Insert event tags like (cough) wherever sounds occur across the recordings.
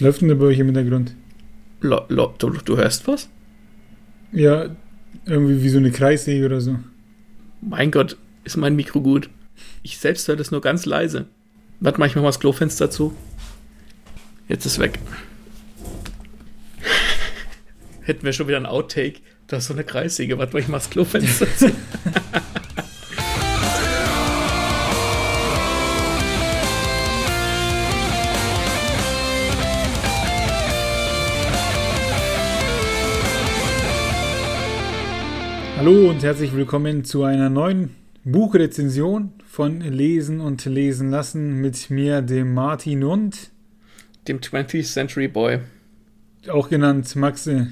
Was läuft denn da bei euch im Hintergrund? Lo, lo, du, du hörst was? Ja, irgendwie wie so eine Kreissäge oder so. Mein Gott, ist mein Mikro gut. Ich selbst höre das nur ganz leise. Warte mal, ich mach mal das Klofenster zu. Jetzt ist weg. (laughs) Hätten wir schon wieder ein Outtake. Da ist so eine Kreissäge. Warte mal, ich mach das Klofenster zu. (laughs) Hallo und herzlich willkommen zu einer neuen Buchrezension von Lesen und Lesen lassen mit mir, dem Martin und dem 20th Century Boy. Auch genannt Maxe.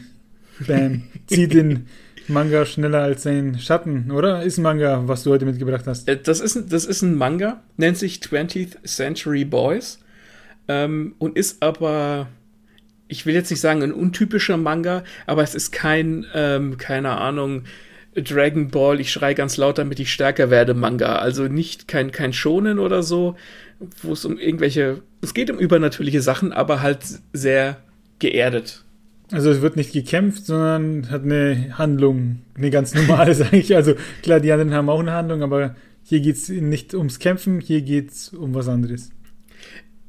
Bam. (laughs) Zieht den Manga schneller als sein Schatten, oder? Ist ein Manga, was du heute mitgebracht hast. Äh, das ist, das ist ein Manga, nennt sich 20th Century Boys ähm, und ist aber ich will jetzt nicht sagen ein untypischer Manga, aber es ist kein, ähm, keine Ahnung, Dragon Ball, ich schreie ganz laut, damit ich stärker werde, Manga. Also nicht kein, kein Schonen oder so, wo es um irgendwelche, es geht um übernatürliche Sachen, aber halt sehr geerdet. Also es wird nicht gekämpft, sondern hat eine Handlung, eine ganz normale, (laughs) sage ich. Also klar, die anderen haben auch eine Handlung, aber hier geht es nicht ums Kämpfen, hier geht es um was anderes.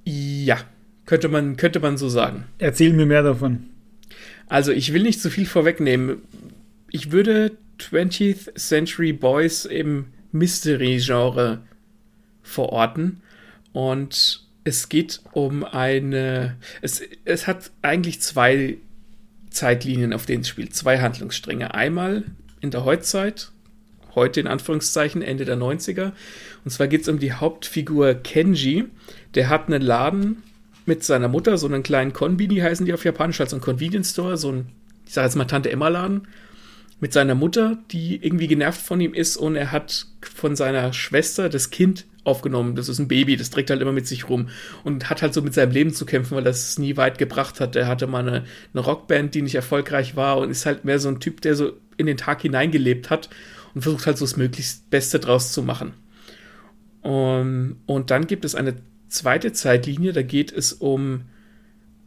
Ja, könnte man, könnte man so sagen. Erzähl mir mehr davon. Also ich will nicht zu viel vorwegnehmen. Ich würde 20th Century Boys im Mystery-Genre verorten. Und es geht um eine. Es, es hat eigentlich zwei Zeitlinien, auf denen es spielt. Zwei Handlungsstränge. Einmal in der Heutzeit, heute in Anführungszeichen, Ende der 90er. Und zwar geht es um die Hauptfigur Kenji. Der hat einen Laden mit seiner Mutter, so einen kleinen Konbini heißen die auf Japanisch, also ein Convenience Store, so ein, ich sage jetzt mal Tante Emma Laden mit seiner Mutter, die irgendwie genervt von ihm ist und er hat von seiner Schwester das Kind aufgenommen. Das ist ein Baby, das trägt halt immer mit sich rum und hat halt so mit seinem Leben zu kämpfen, weil das nie weit gebracht hat. Er hatte mal eine, eine Rockband, die nicht erfolgreich war und ist halt mehr so ein Typ, der so in den Tag hineingelebt hat und versucht halt so das möglichst Beste draus zu machen. Um, und dann gibt es eine zweite Zeitlinie, da geht es um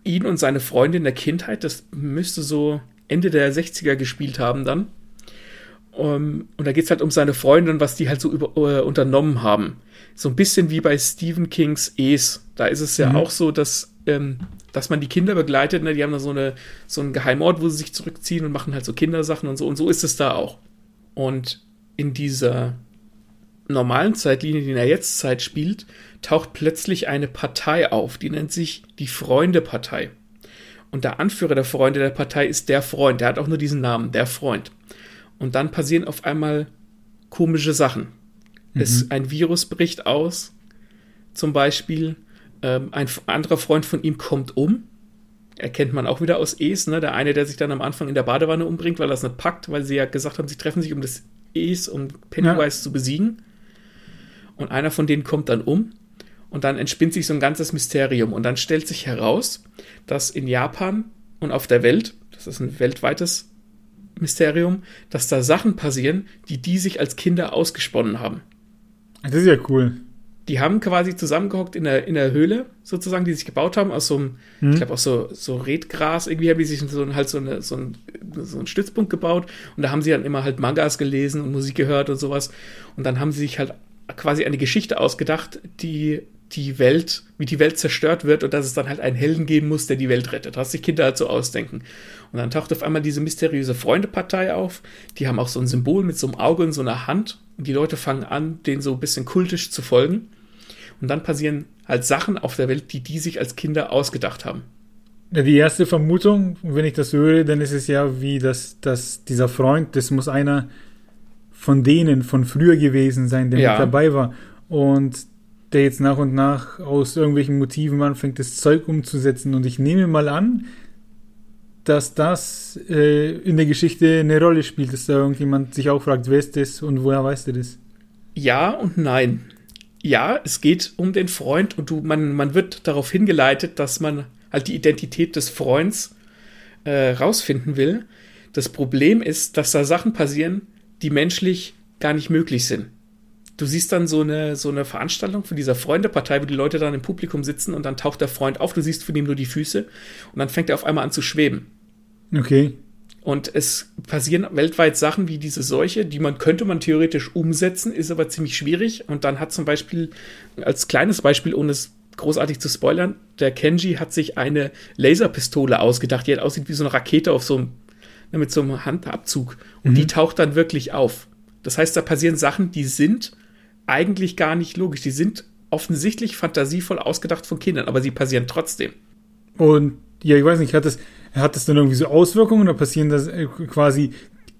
ihn und seine Freundin der Kindheit. Das müsste so Ende der 60er gespielt haben dann. Um, ähm, und da geht es halt um seine Freundin, was die halt so über, äh, unternommen haben. So ein bisschen wie bei Stephen Kings Es. Da ist es ja mhm. auch so, dass, ähm, dass man die Kinder begleitet. Ne? Die haben da so, eine, so einen Geheimort, wo sie sich zurückziehen und machen halt so Kindersachen und so. Und so ist es da auch. Und in dieser normalen Zeitlinie, die in der Jetztzeit spielt, taucht plötzlich eine Partei auf. Die nennt sich die Freunde-Partei. Und der Anführer der Freunde der Partei ist der Freund. Der hat auch nur diesen Namen, der Freund. Und dann passieren auf einmal komische Sachen. Mhm. Es, ein Virus bricht aus, zum Beispiel. Ähm, ein anderer Freund von ihm kommt um. Erkennt man auch wieder aus Es, ne? Der eine, der sich dann am Anfang in der Badewanne umbringt, weil er es nicht packt, weil sie ja gesagt haben, sie treffen sich um das Es, um Pennywise ja. zu besiegen. Und einer von denen kommt dann um und dann entspinnt sich so ein ganzes Mysterium. Und dann stellt sich heraus, dass in Japan und auf der Welt, das ist ein weltweites Mysterium, dass da Sachen passieren, die die sich als Kinder ausgesponnen haben. Das ist ja cool. Die haben quasi zusammengehockt in der, in der Höhle, sozusagen, die sich gebaut haben, aus so einem, hm. ich glaube, aus so, so Redgras, irgendwie haben die sich so, halt so, eine, so, ein, so einen Stützpunkt gebaut und da haben sie dann immer halt Mangas gelesen und Musik gehört und sowas. Und dann haben sie sich halt quasi eine Geschichte ausgedacht, die die Welt, wie die Welt zerstört wird und dass es dann halt einen Helden geben muss, der die Welt rettet. Was sich Kinder halt so ausdenken. Und dann taucht auf einmal diese mysteriöse Freundepartei auf. Die haben auch so ein Symbol mit so einem Auge und so einer Hand. Und die Leute fangen an, denen so ein bisschen kultisch zu folgen. Und dann passieren halt Sachen auf der Welt, die die sich als Kinder ausgedacht haben. Die erste Vermutung, wenn ich das höre, dann ist es ja wie, dass, dass dieser Freund, das muss einer von denen von früher gewesen sein, der ja. mit dabei war. Und der jetzt nach und nach aus irgendwelchen Motiven anfängt, das Zeug umzusetzen. Und ich nehme mal an, dass das äh, in der Geschichte eine Rolle spielt, dass da irgendjemand sich auch fragt, wer ist das und woher weißt du das? Ja und nein. Ja, es geht um den Freund und du, man, man wird darauf hingeleitet, dass man halt die Identität des Freunds äh, rausfinden will. Das Problem ist, dass da Sachen passieren, die menschlich gar nicht möglich sind du siehst dann so eine, so eine Veranstaltung von dieser Freundepartei, wo die Leute dann im Publikum sitzen und dann taucht der Freund auf, du siehst von ihm nur die Füße und dann fängt er auf einmal an zu schweben. Okay. Und es passieren weltweit Sachen wie diese Seuche, die man könnte man theoretisch umsetzen, ist aber ziemlich schwierig. Und dann hat zum Beispiel, als kleines Beispiel, ohne es großartig zu spoilern, der Kenji hat sich eine Laserpistole ausgedacht, die halt aussieht wie so eine Rakete auf so einem, ne, mit so einem Handabzug. Und mhm. die taucht dann wirklich auf. Das heißt, da passieren Sachen, die sind eigentlich gar nicht logisch. Die sind offensichtlich fantasievoll ausgedacht von Kindern, aber sie passieren trotzdem. Und ja, ich weiß nicht, hat das, hat das dann irgendwie so Auswirkungen oder passieren das äh, quasi,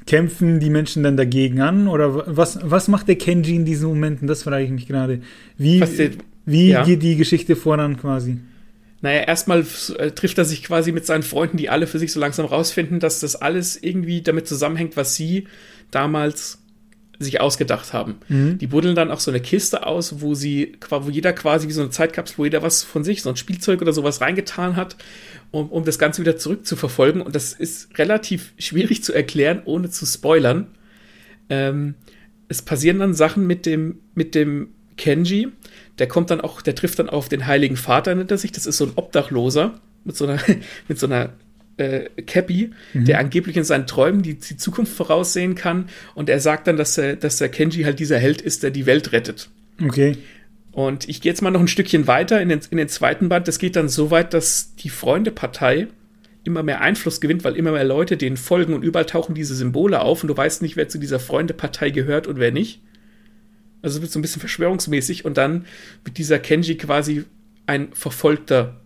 kämpfen die Menschen dann dagegen an? Oder was, was macht der Kenji in diesen Momenten? Das frage ich mich gerade. Wie, der, wie ja. geht die Geschichte voran quasi? Naja, erstmal äh, trifft er sich quasi mit seinen Freunden, die alle für sich so langsam rausfinden, dass das alles irgendwie damit zusammenhängt, was sie damals sich ausgedacht haben. Mhm. Die buddeln dann auch so eine Kiste aus, wo sie, wo jeder quasi wie so eine Zeitkapsel, wo jeder was von sich, so ein Spielzeug oder sowas reingetan hat, um, um das Ganze wieder zurückzuverfolgen. Und das ist relativ schwierig zu erklären, ohne zu spoilern. Ähm, es passieren dann Sachen mit dem, mit dem Kenji. Der kommt dann auch, der trifft dann auf den Heiligen Vater, nennt er sich. Das ist so ein Obdachloser mit so einer, (laughs) mit so einer äh, Cappy, mhm. der angeblich in seinen Träumen die, die, Zukunft voraussehen kann. Und er sagt dann, dass, er, dass der Kenji halt dieser Held ist, der die Welt rettet. Okay. Und ich gehe jetzt mal noch ein Stückchen weiter in den, in den zweiten Band. Das geht dann so weit, dass die Freundepartei immer mehr Einfluss gewinnt, weil immer mehr Leute denen folgen und überall tauchen diese Symbole auf und du weißt nicht, wer zu dieser Freundepartei gehört und wer nicht. Also es wird so ein bisschen verschwörungsmäßig und dann wird dieser Kenji quasi ein Verfolgter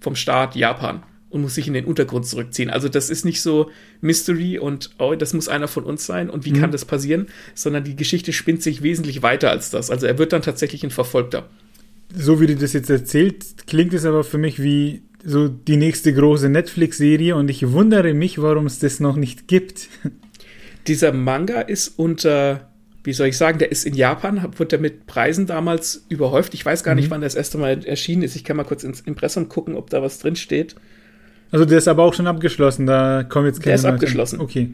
vom Staat Japan und muss sich in den Untergrund zurückziehen. Also das ist nicht so Mystery und oh, das muss einer von uns sein und wie mhm. kann das passieren, sondern die Geschichte spinnt sich wesentlich weiter als das. Also er wird dann tatsächlich ein Verfolgter. So wie du das jetzt erzählt, klingt es aber für mich wie so die nächste große Netflix-Serie und ich wundere mich, warum es das noch nicht gibt. (laughs) Dieser Manga ist unter, wie soll ich sagen, der ist in Japan, wurde der mit Preisen damals überhäuft. Ich weiß gar nicht, mhm. wann das erste Mal erschienen ist. Ich kann mal kurz ins Impressum gucken, ob da was drin steht. Also der ist aber auch schon abgeschlossen, da kommen jetzt keine Der ist Leute. abgeschlossen. Okay.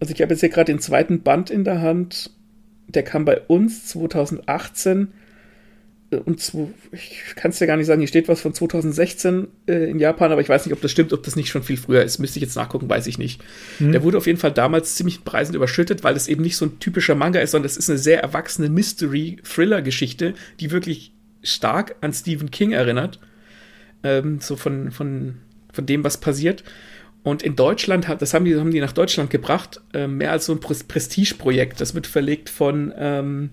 Also ich habe jetzt hier gerade den zweiten Band in der Hand. Der kam bei uns 2018 äh, und zu, ich kann es dir gar nicht sagen, hier steht was von 2016 äh, in Japan, aber ich weiß nicht, ob das stimmt, ob das nicht schon viel früher ist. Müsste ich jetzt nachgucken, weiß ich nicht. Mhm. Der wurde auf jeden Fall damals ziemlich preisend überschüttet, weil es eben nicht so ein typischer Manga ist, sondern es ist eine sehr erwachsene Mystery-Thriller-Geschichte, die wirklich stark an Stephen King erinnert. Ähm, so von, von von dem, was passiert. Und in Deutschland, das haben die, haben die nach Deutschland gebracht, äh, mehr als so ein Prestigeprojekt. Das wird verlegt von ähm,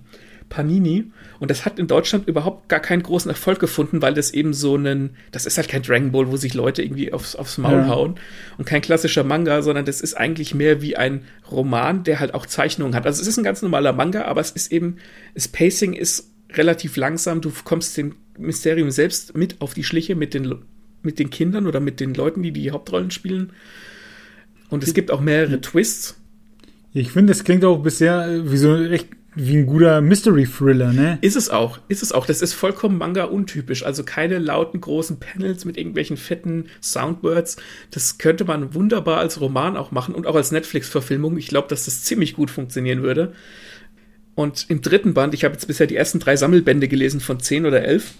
Panini. Und das hat in Deutschland überhaupt gar keinen großen Erfolg gefunden, weil das eben so ein, das ist halt kein Dragon Ball, wo sich Leute irgendwie aufs, aufs Maul ja. hauen. Und kein klassischer Manga, sondern das ist eigentlich mehr wie ein Roman, der halt auch Zeichnungen hat. Also es ist ein ganz normaler Manga, aber es ist eben, das Pacing ist relativ langsam. Du kommst dem Mysterium selbst mit auf die Schliche mit den mit den Kindern oder mit den Leuten, die die Hauptrollen spielen. Und es gibt auch mehrere Twists. Ich finde, es klingt auch bisher äh, wie so echt wie ein guter Mystery-Thriller, ne? Ist es auch, ist es auch. Das ist vollkommen Manga-untypisch. Also keine lauten, großen Panels mit irgendwelchen fetten Soundwords. Das könnte man wunderbar als Roman auch machen und auch als Netflix-Verfilmung. Ich glaube, dass das ziemlich gut funktionieren würde. Und im dritten Band, ich habe jetzt bisher die ersten drei Sammelbände gelesen von zehn oder elf.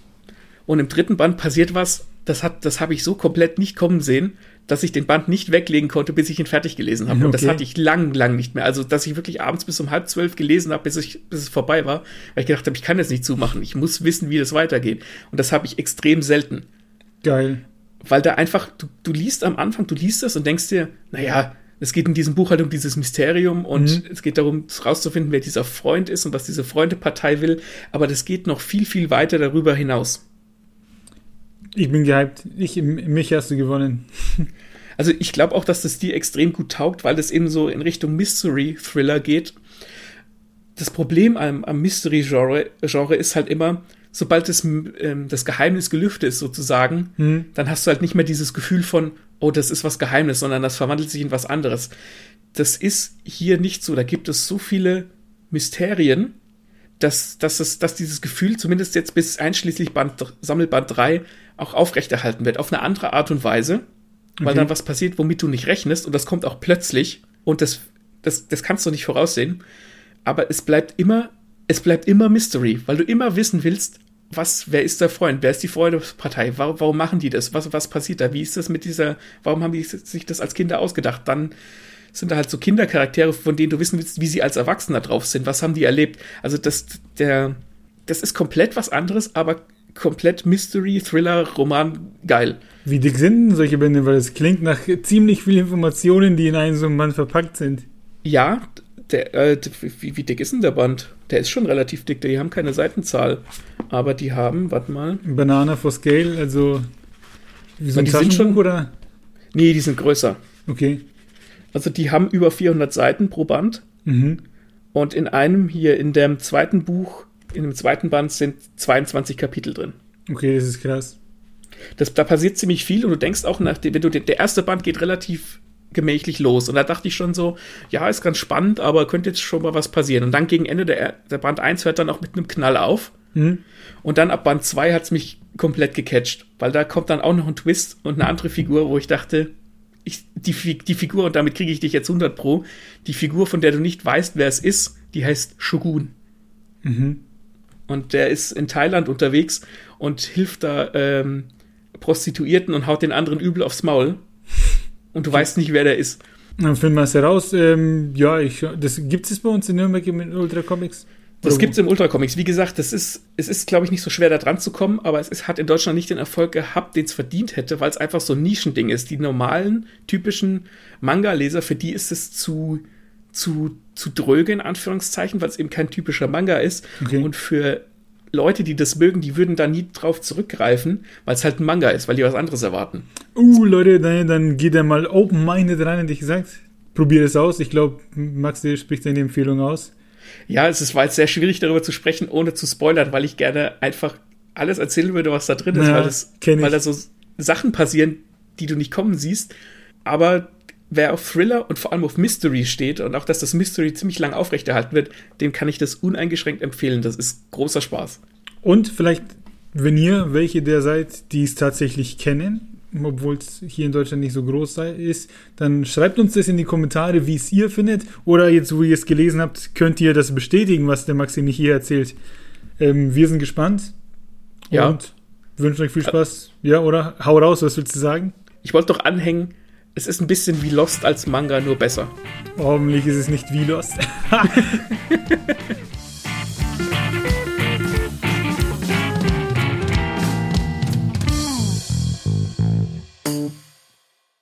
Und im dritten Band passiert was, das hat, das habe ich so komplett nicht kommen sehen, dass ich den Band nicht weglegen konnte, bis ich ihn fertig gelesen habe. Okay. Und das hatte ich lang, lang nicht mehr. Also, dass ich wirklich abends bis um halb zwölf gelesen habe, bis, ich, bis es vorbei war, weil ich gedacht habe, ich kann das nicht zumachen. Ich muss wissen, wie das weitergeht. Und das habe ich extrem selten. Geil. Weil da einfach, du, du liest am Anfang, du liest das und denkst dir, naja, es geht in diesem Buch halt um dieses Mysterium und mhm. es geht darum, rauszufinden, wer dieser Freund ist und was diese Freundepartei will. Aber das geht noch viel, viel weiter darüber hinaus. Ich bin gehypt. Ich, mich hast du gewonnen. (laughs) Also ich glaube auch, dass das dir extrem gut taugt, weil das eben so in Richtung Mystery-Thriller geht. Das Problem am, am Mystery-Genre Genre ist halt immer, sobald das, ähm, das Geheimnis gelüftet ist sozusagen, hm. dann hast du halt nicht mehr dieses Gefühl von, oh, das ist was Geheimnis, sondern das verwandelt sich in was anderes. Das ist hier nicht so. Da gibt es so viele Mysterien, dass, dass, es, dass dieses Gefühl zumindest jetzt bis einschließlich Band, Sammelband 3 auch aufrechterhalten wird, auf eine andere Art und Weise, weil okay. dann was passiert, womit du nicht rechnest und das kommt auch plötzlich und das, das, das kannst du nicht voraussehen, aber es bleibt immer, es bleibt immer Mystery, weil du immer wissen willst, was, wer ist der Freund, wer ist die Freundespartei, warum, warum machen die das, was, was passiert da, wie ist das mit dieser, warum haben die sich das als Kinder ausgedacht? Dann sind da halt so Kindercharaktere, von denen du wissen willst, wie sie als Erwachsener drauf sind, was haben die erlebt. Also das, der, das ist komplett was anderes, aber komplett Mystery, Thriller, Roman, geil. Wie dick sind denn solche Bände? Weil es klingt nach ziemlich vielen Informationen, die in einem so einem Band verpackt sind. Ja, der, äh, wie, wie, dick ist denn der Band? Der ist schon relativ dick, die haben keine Seitenzahl. Aber die haben, warte mal. Banana for Scale, also. Wie so ein die sind schon, oder? Nee, die sind größer. Okay. Also die haben über 400 Seiten pro Band. Mhm. Und in einem hier, in dem zweiten Buch, in dem zweiten Band sind 22 Kapitel drin. Okay, das ist krass. Das, da passiert ziemlich viel und du denkst auch, nach, wenn du, der erste Band geht relativ gemächlich los. Und da dachte ich schon so, ja, ist ganz spannend, aber könnte jetzt schon mal was passieren. Und dann gegen Ende der, der Band 1 hört dann auch mit einem Knall auf. Mhm. Und dann ab Band 2 hat es mich komplett gecatcht, weil da kommt dann auch noch ein Twist und eine andere Figur, wo ich dachte, ich, die, die Figur, und damit kriege ich dich jetzt 100 Pro, die Figur, von der du nicht weißt, wer es ist, die heißt Shogun. Mhm. Und der ist in Thailand unterwegs und hilft da ähm, Prostituierten und haut den anderen übel aufs Maul. Und du weißt nicht, wer der ist. Dann finden wir es heraus. Ähm, ja, ich, das gibt es bei uns in Nürnberg im Ultra Comics. Das gibt es im Ultra Comics. Wie gesagt, das ist, es ist, glaube ich, nicht so schwer da dran zu kommen, aber es ist, hat in Deutschland nicht den Erfolg gehabt, den es verdient hätte, weil es einfach so ein Nischending ist. Die normalen, typischen Manga-Leser, für die ist es zu, zu, zu dröge, in Anführungszeichen, weil es eben kein typischer Manga ist. Okay. Und für Leute, die das mögen, die würden da nie drauf zurückgreifen, weil es halt ein Manga ist, weil die was anderes erwarten. Uh, Leute, dann, dann geht er mal open-minded rein, hätte ich gesagt. Probier es aus. Ich glaube, Max, dir spricht deine Empfehlung aus. Ja, es ist, war jetzt sehr schwierig, darüber zu sprechen, ohne zu spoilern, weil ich gerne einfach alles erzählen würde, was da drin ist, ja, weil, das, weil da so Sachen passieren, die du nicht kommen siehst. Aber wer auf Thriller und vor allem auf Mystery steht und auch, dass das Mystery ziemlich lang aufrechterhalten wird, dem kann ich das uneingeschränkt empfehlen. Das ist großer Spaß. Und vielleicht, wenn ihr welche der seid, die es tatsächlich kennen, obwohl es hier in Deutschland nicht so groß ist, dann schreibt uns das in die Kommentare, wie es ihr findet. Oder jetzt, wo ihr es gelesen habt, könnt ihr das bestätigen, was der Maxim hier erzählt. Ähm, wir sind gespannt. Ja. Und wünschen euch viel Spaß. Ja, oder? Hau raus, was willst du sagen? Ich wollte doch anhängen, es ist ein bisschen wie Lost als Manga, nur besser. Hoffentlich ist es nicht wie Lost. (laughs)